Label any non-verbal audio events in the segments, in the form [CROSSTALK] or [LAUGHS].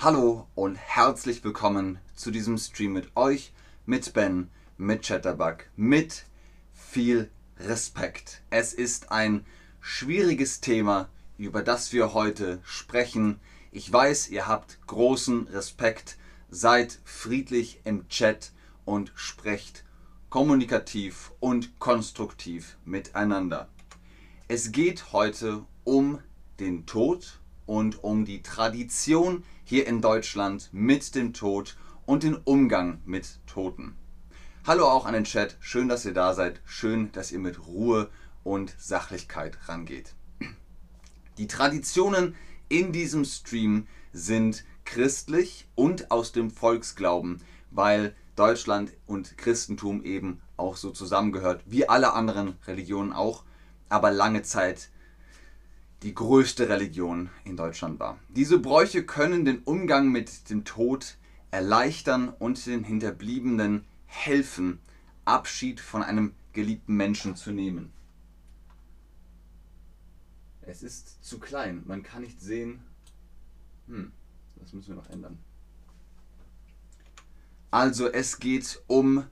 Hallo und herzlich willkommen zu diesem Stream mit euch, mit Ben, mit Chatterbug, mit viel Respekt. Es ist ein schwieriges Thema, über das wir heute sprechen. Ich weiß, ihr habt großen Respekt, seid friedlich im Chat und sprecht kommunikativ und konstruktiv miteinander. Es geht heute um den Tod und um die Tradition hier in Deutschland mit dem Tod und den Umgang mit Toten. Hallo auch an den Chat, schön, dass ihr da seid, schön, dass ihr mit Ruhe und Sachlichkeit rangeht. Die Traditionen in diesem Stream sind christlich und aus dem Volksglauben, weil Deutschland und Christentum eben auch so zusammengehört, wie alle anderen Religionen auch, aber lange Zeit die größte Religion in Deutschland war. Diese Bräuche können den Umgang mit dem Tod erleichtern und den Hinterbliebenen helfen, Abschied von einem geliebten Menschen zu nehmen. Es ist zu klein, man kann nicht sehen. Hm, das müssen wir noch ändern. Also es geht um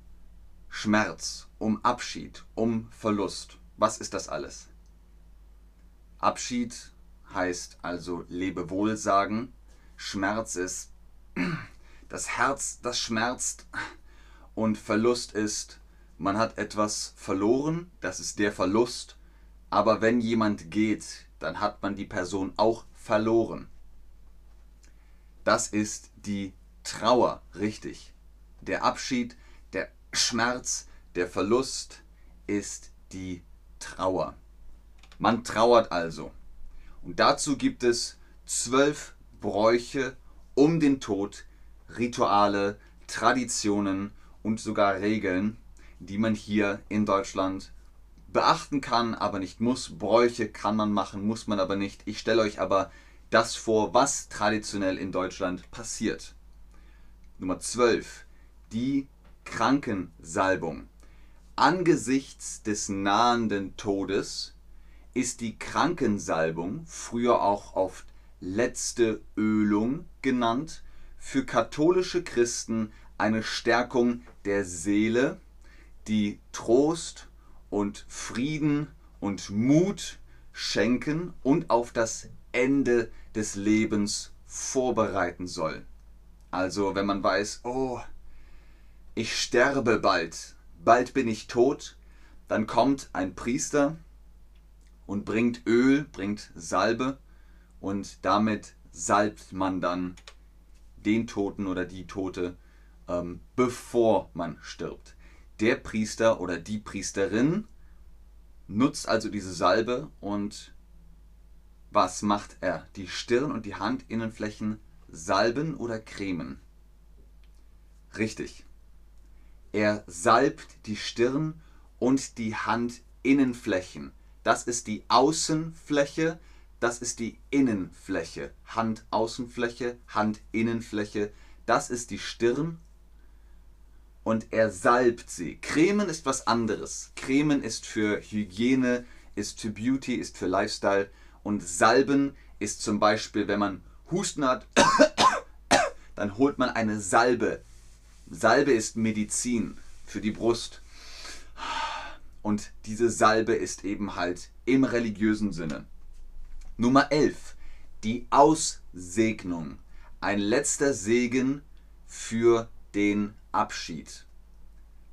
Schmerz, um Abschied, um Verlust. Was ist das alles? Abschied heißt also Lebewohl sagen. Schmerz ist [CLEARS THROAT] das Herz, das schmerzt. Und Verlust ist, man hat etwas verloren, das ist der Verlust. Aber wenn jemand geht, dann hat man die Person auch verloren. Das ist die Trauer, richtig. Der Abschied, der Schmerz, der Verlust ist die Trauer. Man trauert also. Und dazu gibt es zwölf Bräuche um den Tod, Rituale, Traditionen und sogar Regeln, die man hier in Deutschland beachten kann, aber nicht muss. Bräuche kann man machen, muss man aber nicht. Ich stelle euch aber das vor, was traditionell in Deutschland passiert. Nummer 12. Die Krankensalbung. Angesichts des nahenden Todes ist die Krankensalbung, früher auch oft letzte Ölung genannt, für katholische Christen eine Stärkung der Seele, die Trost und Frieden und Mut schenken und auf das Ende des Lebens vorbereiten soll. Also wenn man weiß, oh, ich sterbe bald, bald bin ich tot, dann kommt ein Priester und bringt Öl, bringt Salbe und damit salbt man dann den Toten oder die Tote, ähm, bevor man stirbt. Der Priester oder die Priesterin nutzt also diese Salbe und was macht er? Die Stirn und die Handinnenflächen salben oder cremen? Richtig. Er salbt die Stirn und die Handinnenflächen. Das ist die Außenfläche, das ist die Innenfläche. Handaußenfläche, Handinnenfläche, das ist die Stirn. Und er salbt sie. Cremen ist was anderes. Cremen ist für Hygiene, ist für Beauty, ist für Lifestyle. Und Salben ist zum Beispiel, wenn man Husten hat, [COUGHS] dann holt man eine Salbe. Salbe ist Medizin für die Brust. Und diese Salbe ist eben halt im religiösen Sinne. Nummer 11. Die Aussegnung. Ein letzter Segen für den Abschied.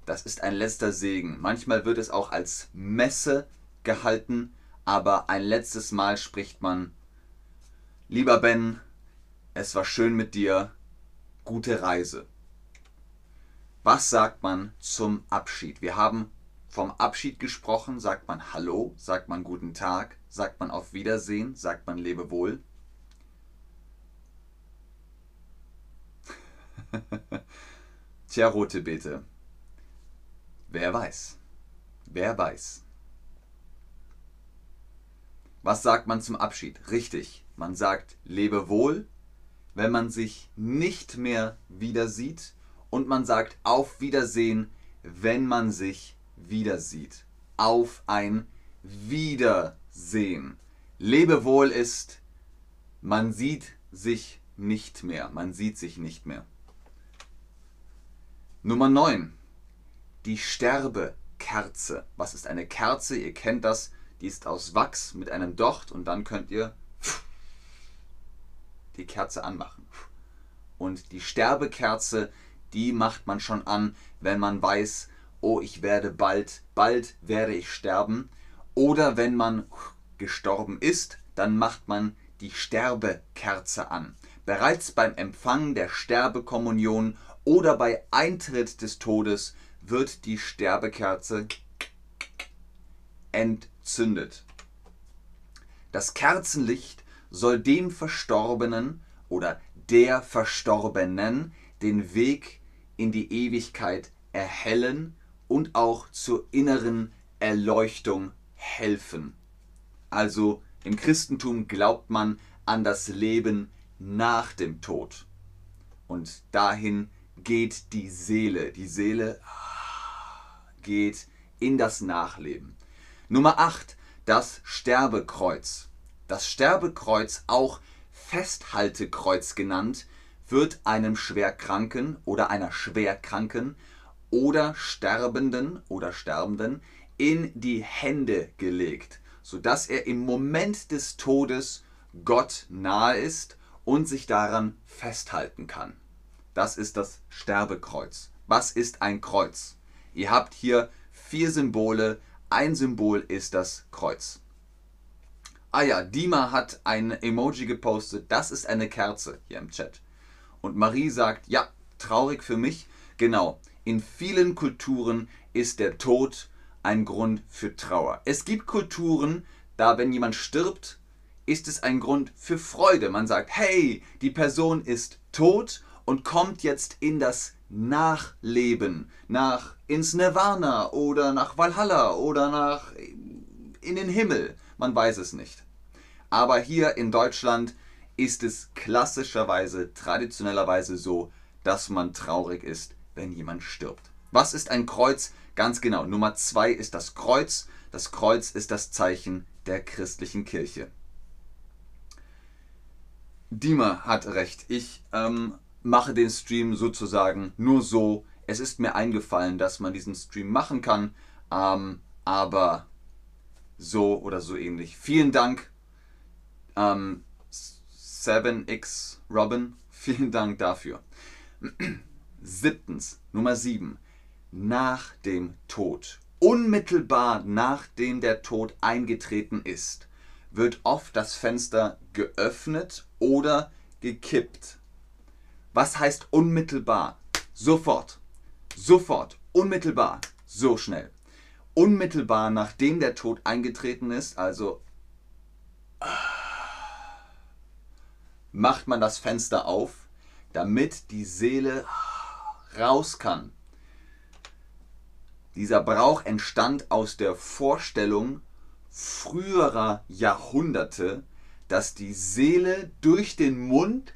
Das ist ein letzter Segen. Manchmal wird es auch als Messe gehalten, aber ein letztes Mal spricht man, lieber Ben, es war schön mit dir, gute Reise. Was sagt man zum Abschied? Wir haben vom Abschied gesprochen, sagt man Hallo, sagt man Guten Tag, sagt man Auf Wiedersehen, sagt man Lebewohl. [LAUGHS] Tja, rote Beete. Wer weiß? Wer weiß? Was sagt man zum Abschied? Richtig, man sagt Lebewohl, wenn man sich nicht mehr wieder sieht und man sagt Auf Wiedersehen, wenn man sich wieder sieht. Auf ein Wiedersehen. Lebewohl ist, man sieht sich nicht mehr. Man sieht sich nicht mehr. Nummer 9. Die Sterbekerze. Was ist eine Kerze? Ihr kennt das. Die ist aus Wachs mit einem Docht und dann könnt ihr die Kerze anmachen. Und die Sterbekerze, die macht man schon an, wenn man weiß, oh, ich werde bald, bald werde ich sterben. Oder wenn man gestorben ist, dann macht man die Sterbekerze an. Bereits beim Empfang der Sterbekommunion oder bei Eintritt des Todes wird die Sterbekerze entzündet. Das Kerzenlicht soll dem Verstorbenen oder der Verstorbenen den Weg in die Ewigkeit erhellen und auch zur inneren Erleuchtung helfen. Also im Christentum glaubt man an das Leben nach dem Tod. Und dahin geht die Seele. Die Seele geht in das Nachleben. Nummer 8. Das Sterbekreuz. Das Sterbekreuz, auch Festhaltekreuz genannt, wird einem Schwerkranken oder einer Schwerkranken oder Sterbenden oder Sterbenden in die Hände gelegt, sodass er im Moment des Todes Gott nahe ist und sich daran festhalten kann. Das ist das Sterbekreuz. Was ist ein Kreuz? Ihr habt hier vier Symbole. Ein Symbol ist das Kreuz. Ah ja, Dima hat ein Emoji gepostet. Das ist eine Kerze hier im Chat. Und Marie sagt, ja, traurig für mich. Genau, in vielen Kulturen ist der Tod ein Grund für Trauer. Es gibt Kulturen, da wenn jemand stirbt, ist es ein Grund für Freude. Man sagt, hey, die Person ist tot und kommt jetzt in das Nachleben, nach ins Nirvana oder nach Valhalla oder nach in den Himmel. Man weiß es nicht. Aber hier in Deutschland ist es klassischerweise, traditionellerweise so, dass man traurig ist, wenn jemand stirbt. Was ist ein Kreuz? Ganz genau. Nummer zwei ist das Kreuz. Das Kreuz ist das Zeichen der christlichen Kirche. Dima hat recht. Ich ähm, mache den Stream sozusagen nur so. Es ist mir eingefallen, dass man diesen Stream machen kann, ähm, aber so oder so ähnlich. Vielen Dank, ähm, 7x Robin. Vielen Dank dafür. Siebtens, Nummer 7. Nach dem Tod. Unmittelbar nachdem der Tod eingetreten ist, wird oft das Fenster geöffnet oder gekippt. Was heißt unmittelbar? Sofort. Sofort. Unmittelbar. So schnell. Unmittelbar nachdem der Tod eingetreten ist, also macht man das Fenster auf, damit die Seele raus kann. Dieser Brauch entstand aus der Vorstellung früherer Jahrhunderte, dass die Seele durch den Mund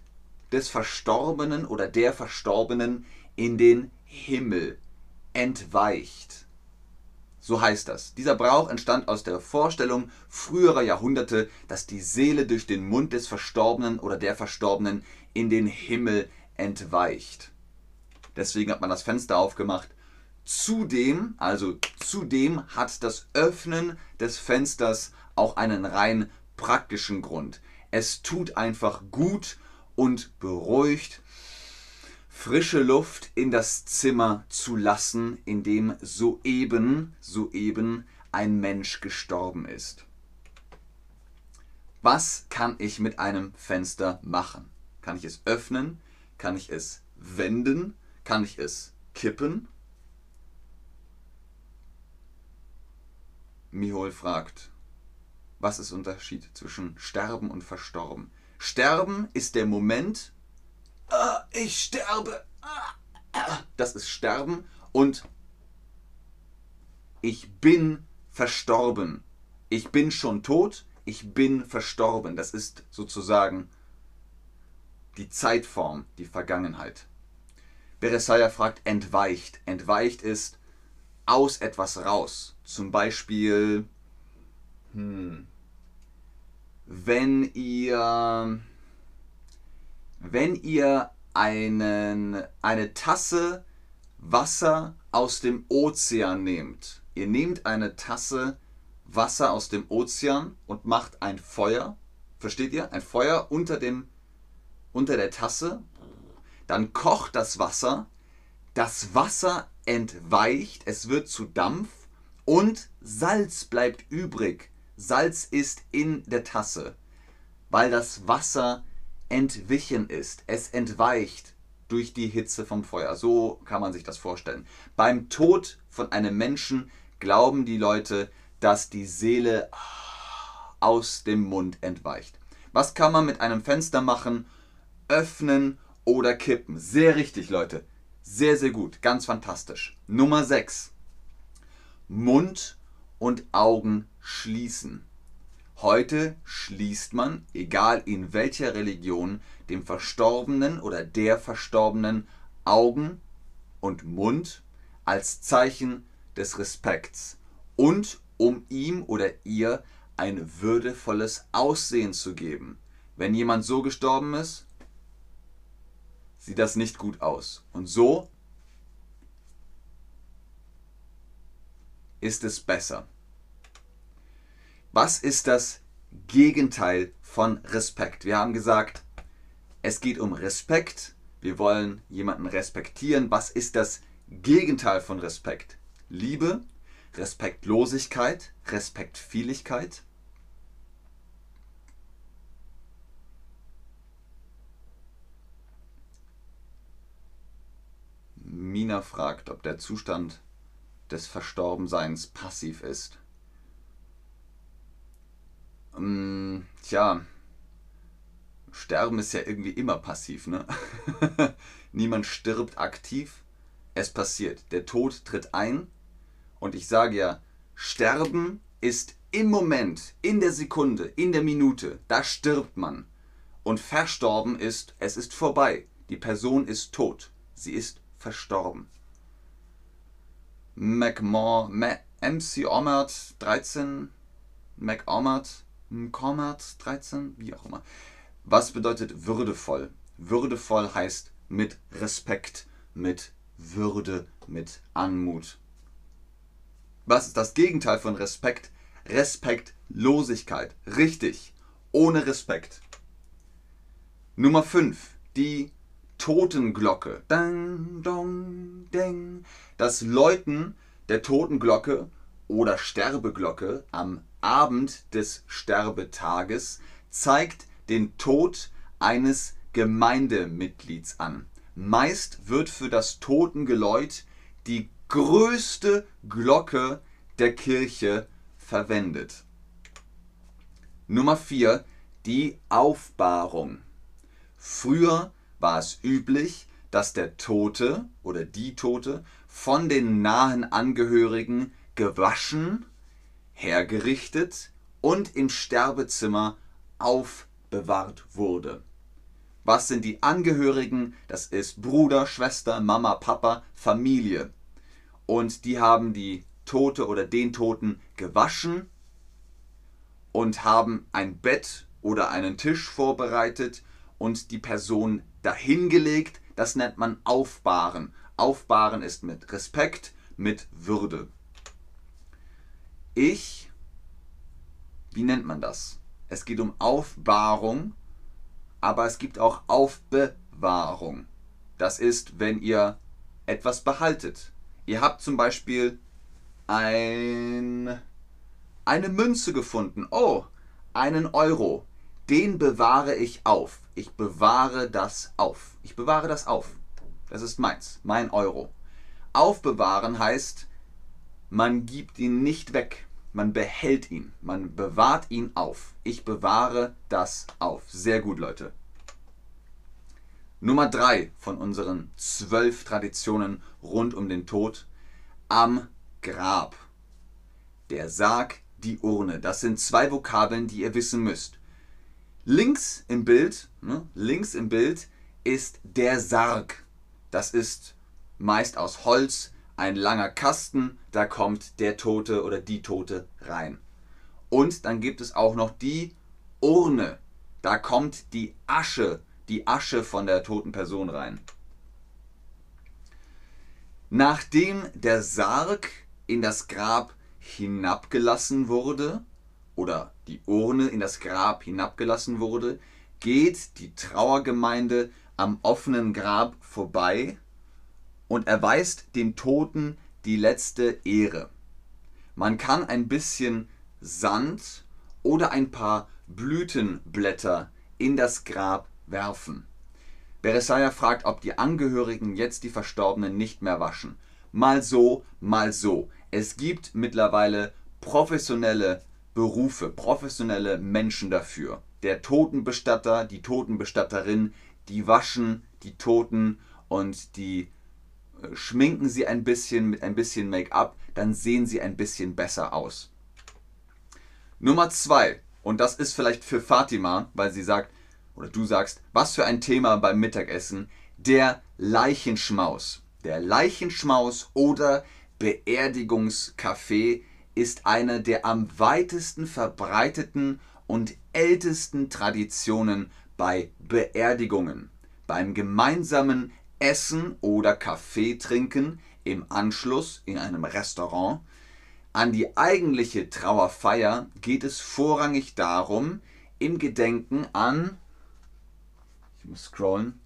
des Verstorbenen oder der Verstorbenen in den Himmel entweicht. So heißt das. Dieser Brauch entstand aus der Vorstellung früherer Jahrhunderte, dass die Seele durch den Mund des Verstorbenen oder der Verstorbenen in den Himmel entweicht. Deswegen hat man das Fenster aufgemacht. Zudem, also zudem hat das Öffnen des Fensters auch einen rein praktischen Grund. Es tut einfach gut und beruhigt, frische Luft in das Zimmer zu lassen, in dem soeben, soeben ein Mensch gestorben ist. Was kann ich mit einem Fenster machen? Kann ich es öffnen? Kann ich es wenden? Kann ich es kippen? Mihol fragt, was ist Unterschied zwischen Sterben und Verstorben? Sterben ist der Moment, ah, ich sterbe. Ah, das ist Sterben und ich bin verstorben. Ich bin schon tot, ich bin verstorben. Das ist sozusagen die Zeitform, die Vergangenheit. Beresaya fragt, entweicht. Entweicht ist aus etwas raus. Zum Beispiel, hm, wenn ihr wenn ihr einen, eine Tasse Wasser aus dem Ozean nehmt. Ihr nehmt eine Tasse Wasser aus dem Ozean und macht ein Feuer. Versteht ihr? Ein Feuer unter, dem, unter der Tasse. Dann kocht das Wasser. Das Wasser entweicht. Es wird zu Dampf. Und Salz bleibt übrig. Salz ist in der Tasse, weil das Wasser entwichen ist. Es entweicht durch die Hitze vom Feuer. So kann man sich das vorstellen. Beim Tod von einem Menschen glauben die Leute, dass die Seele aus dem Mund entweicht. Was kann man mit einem Fenster machen? Öffnen oder kippen. Sehr richtig, Leute. Sehr, sehr gut. Ganz fantastisch. Nummer 6. Mund und Augen schließen. Heute schließt man, egal in welcher Religion, dem Verstorbenen oder der Verstorbenen Augen und Mund als Zeichen des Respekts und um ihm oder ihr ein würdevolles Aussehen zu geben. Wenn jemand so gestorben ist, sieht das nicht gut aus. Und so ist es besser. Was ist das Gegenteil von Respekt? Wir haben gesagt, es geht um Respekt. Wir wollen jemanden respektieren. Was ist das Gegenteil von Respekt? Liebe, Respektlosigkeit, Respektfieligkeit. Mina fragt, ob der Zustand des Verstorbenseins passiv ist. Ähm, tja, Sterben ist ja irgendwie immer passiv, ne? [LAUGHS] Niemand stirbt aktiv, es passiert. Der Tod tritt ein und ich sage ja, Sterben ist im Moment, in der Sekunde, in der Minute, da stirbt man. Und verstorben ist, es ist vorbei. Die Person ist tot. Sie ist verstorben. McMor, MC Omert 13, McOmert Commerce 13, wie auch immer. Was bedeutet würdevoll? Würdevoll heißt mit Respekt, mit Würde, mit Anmut. Was ist das Gegenteil von Respekt? Respektlosigkeit. Richtig. Ohne Respekt. Nummer 5. Die Totenglocke. Dang, dong, ding. Das Läuten der Totenglocke oder Sterbeglocke am Abend des Sterbetages zeigt den Tod eines Gemeindemitglieds an. Meist wird für das Totengeläut die größte Glocke der Kirche verwendet. Nummer 4. Die Aufbahrung. Früher war es üblich, dass der Tote oder die Tote von den nahen Angehörigen gewaschen, hergerichtet und im Sterbezimmer aufbewahrt wurde. Was sind die Angehörigen? Das ist Bruder, Schwester, Mama, Papa, Familie. Und die haben die Tote oder den Toten gewaschen und haben ein Bett oder einen Tisch vorbereitet und die Person dahingelegt. Das nennt man Aufbahren. Aufbahren ist mit Respekt, mit Würde. Ich, wie nennt man das? Es geht um Aufbahrung, aber es gibt auch Aufbewahrung. Das ist, wenn ihr etwas behaltet. Ihr habt zum Beispiel ein, eine Münze gefunden. Oh, einen Euro. Den bewahre ich auf. Ich bewahre das auf. Ich bewahre das auf. Das ist meins, mein Euro. Aufbewahren heißt, man gibt ihn nicht weg. Man behält ihn, man bewahrt ihn auf. Ich bewahre das auf. Sehr gut, Leute. Nummer drei von unseren zwölf Traditionen rund um den Tod. Am Grab. Der Sarg, die Urne. Das sind zwei Vokabeln, die ihr wissen müsst. Links im Bild, ne, links im Bild ist der Sarg. Das ist meist aus Holz, ein langer Kasten, da kommt der Tote oder die Tote rein. Und dann gibt es auch noch die Urne. Da kommt die Asche die Asche von der toten Person rein. Nachdem der Sarg in das Grab hinabgelassen wurde oder die Urne in das Grab hinabgelassen wurde, geht die Trauergemeinde am offenen Grab vorbei und erweist dem Toten die letzte Ehre. Man kann ein bisschen Sand oder ein paar Blütenblätter in das Grab werfen. Beresaia fragt, ob die Angehörigen jetzt die Verstorbenen nicht mehr waschen. Mal so, mal so. Es gibt mittlerweile professionelle Berufe, professionelle Menschen dafür. Der Totenbestatter, die Totenbestatterin, die waschen die Toten und die äh, schminken sie ein bisschen mit ein bisschen Make-up, dann sehen sie ein bisschen besser aus. Nummer zwei, und das ist vielleicht für Fatima, weil sie sagt, oder du sagst, was für ein Thema beim Mittagessen, der Leichenschmaus. Der Leichenschmaus oder Beerdigungskaffee ist eine der am weitesten verbreiteten und ältesten Traditionen bei Beerdigungen. Beim gemeinsamen Essen oder Kaffee trinken im Anschluss in einem Restaurant an die eigentliche Trauerfeier geht es vorrangig darum, im Gedenken an muss scrollen,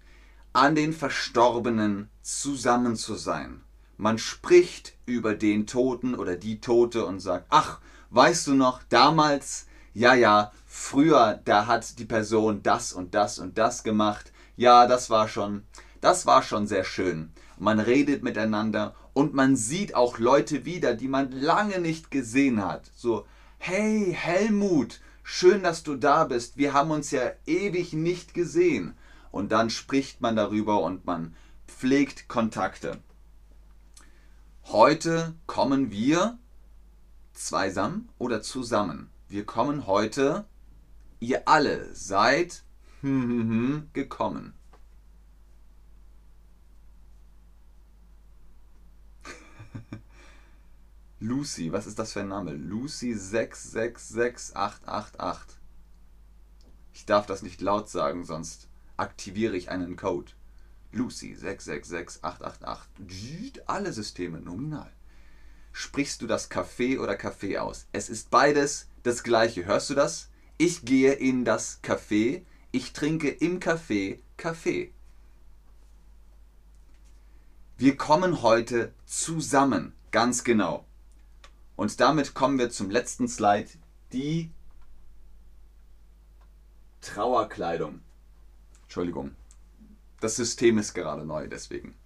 an den Verstorbenen zusammen zu sein. Man spricht über den Toten oder die Tote und sagt, ach, weißt du noch, damals, ja, ja, früher, da hat die Person das und das und das gemacht. Ja, das war schon, das war schon sehr schön. Man redet miteinander und man sieht auch Leute wieder, die man lange nicht gesehen hat. So, hey Helmut, schön, dass du da bist. Wir haben uns ja ewig nicht gesehen und dann spricht man darüber und man pflegt Kontakte. Heute kommen wir zweisam oder zusammen. Wir kommen heute, ihr alle seid gekommen. [LAUGHS] Lucy, was ist das für ein Name? Lucy 666888. Ich darf das nicht laut sagen, sonst aktiviere ich einen Code. Lucy 666888. Alle Systeme nominal. Sprichst du das Kaffee oder Kaffee aus? Es ist beides das gleiche. Hörst du das? Ich gehe in das Café. Ich trinke im Café Kaffee. Wir kommen heute zusammen, ganz genau. Und damit kommen wir zum letzten Slide, die Trauerkleidung. Entschuldigung. Das System ist gerade neu, deswegen.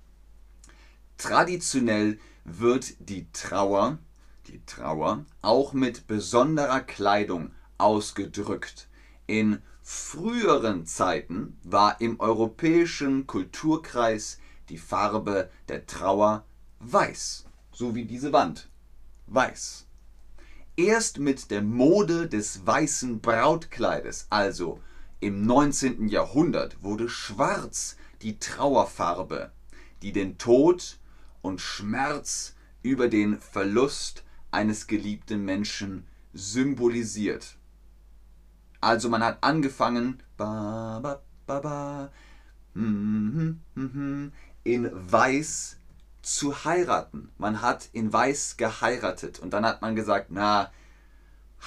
Traditionell wird die Trauer, die Trauer auch mit besonderer Kleidung ausgedrückt. In früheren Zeiten war im europäischen Kulturkreis die Farbe der Trauer weiß, so wie diese Wand. Weiß. Erst mit der Mode des weißen Brautkleides, also im 19. Jahrhundert wurde Schwarz die Trauerfarbe, die den Tod und Schmerz über den Verlust eines geliebten Menschen symbolisiert. Also man hat angefangen in Weiß zu heiraten. Man hat in Weiß geheiratet und dann hat man gesagt, na,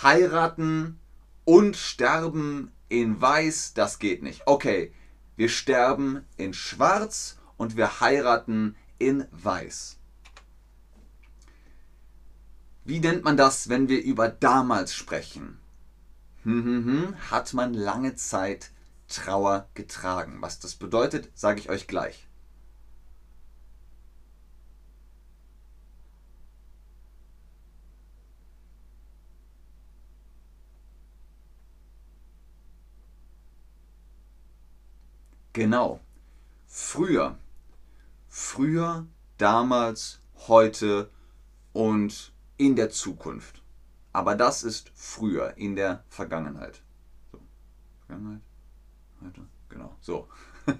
heiraten und sterben in weiß, das geht nicht. Okay, wir sterben in schwarz und wir heiraten in weiß. Wie nennt man das, wenn wir über damals sprechen? Hm, hm, hm, hat man lange Zeit Trauer getragen. Was das bedeutet, sage ich euch gleich. Genau. Früher. Früher, damals, heute und in der Zukunft. Aber das ist früher, in der Vergangenheit. So. Vergangenheit? Heute? Genau. So. [LAUGHS]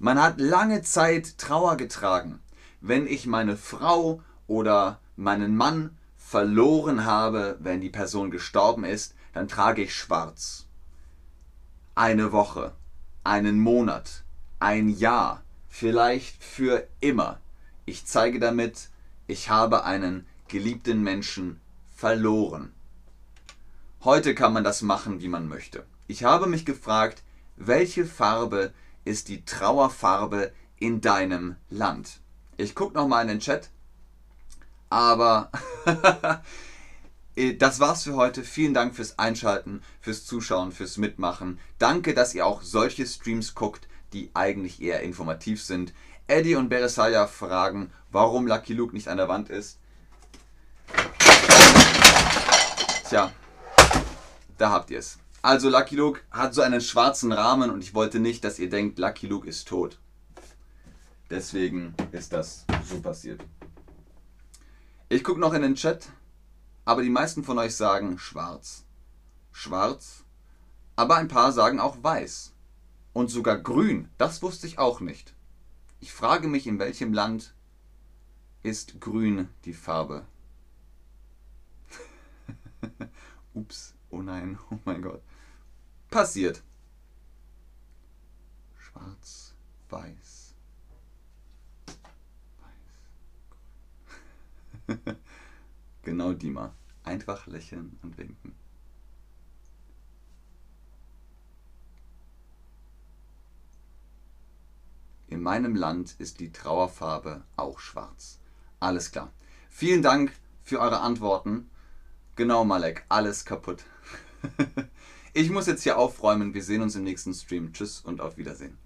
Man hat lange Zeit Trauer getragen. Wenn ich meine Frau oder meinen Mann verloren habe, wenn die Person gestorben ist, dann trage ich schwarz. Eine Woche, einen Monat, ein Jahr, vielleicht für immer. Ich zeige damit, ich habe einen geliebten Menschen verloren. Heute kann man das machen, wie man möchte. Ich habe mich gefragt, welche Farbe ist die Trauerfarbe in deinem Land? Ich gucke nochmal in den Chat, aber [LAUGHS] das war's für heute. Vielen Dank fürs Einschalten, fürs Zuschauen, fürs Mitmachen. Danke, dass ihr auch solche Streams guckt, die eigentlich eher informativ sind. Eddie und Beresaya fragen, warum Lucky Luke nicht an der Wand ist. Tja, da habt ihr es. Also Lucky Luke hat so einen schwarzen Rahmen und ich wollte nicht, dass ihr denkt, Lucky Luke ist tot. Deswegen ist das so passiert. Ich gucke noch in den Chat. Aber die meisten von euch sagen schwarz. Schwarz. Aber ein paar sagen auch weiß. Und sogar grün. Das wusste ich auch nicht. Ich frage mich, in welchem Land ist grün die Farbe? [LAUGHS] Ups, oh nein, [LAUGHS] oh mein Gott. Passiert. Schwarz, weiß. Weiß. [LAUGHS] Genau, Dima. Einfach lächeln und winken. In meinem Land ist die Trauerfarbe auch schwarz. Alles klar. Vielen Dank für eure Antworten. Genau, Malek, alles kaputt. [LAUGHS] ich muss jetzt hier aufräumen. Wir sehen uns im nächsten Stream. Tschüss und auf Wiedersehen.